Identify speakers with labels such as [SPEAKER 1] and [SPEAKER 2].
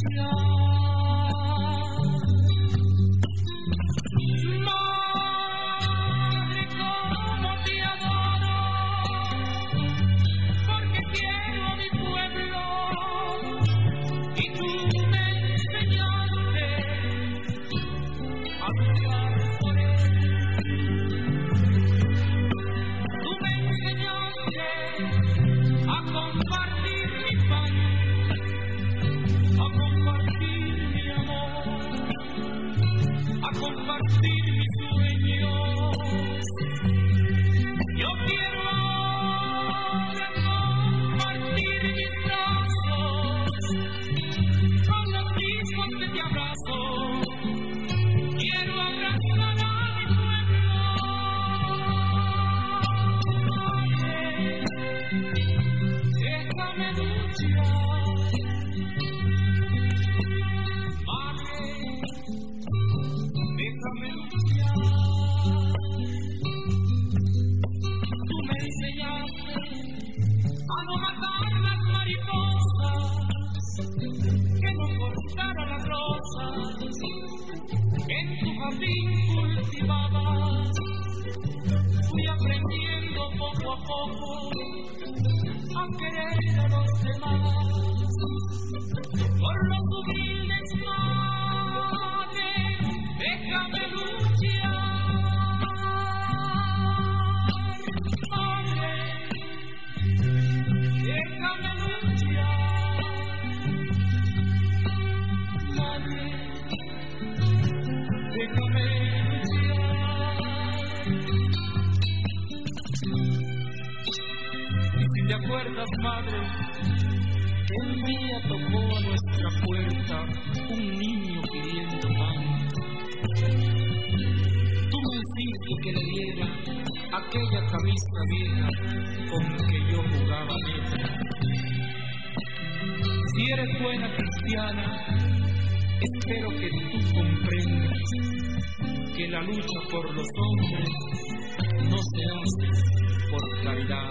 [SPEAKER 1] strong. partir mi a no matar las mariposas que no cortaron las rosas en tu jardín cultivadas fui aprendiendo poco a poco a querer a los demás por los humildes males déjame luz ¿Te acuerdas, madre? Un día tocó a nuestra puerta un niño pidiendo pan. Tú me hiciste que le diera aquella camisa vieja con que yo jugaba neta. Si eres buena cristiana, Espero que tú comprendas que la lucha por los hombres no se hace por claridad.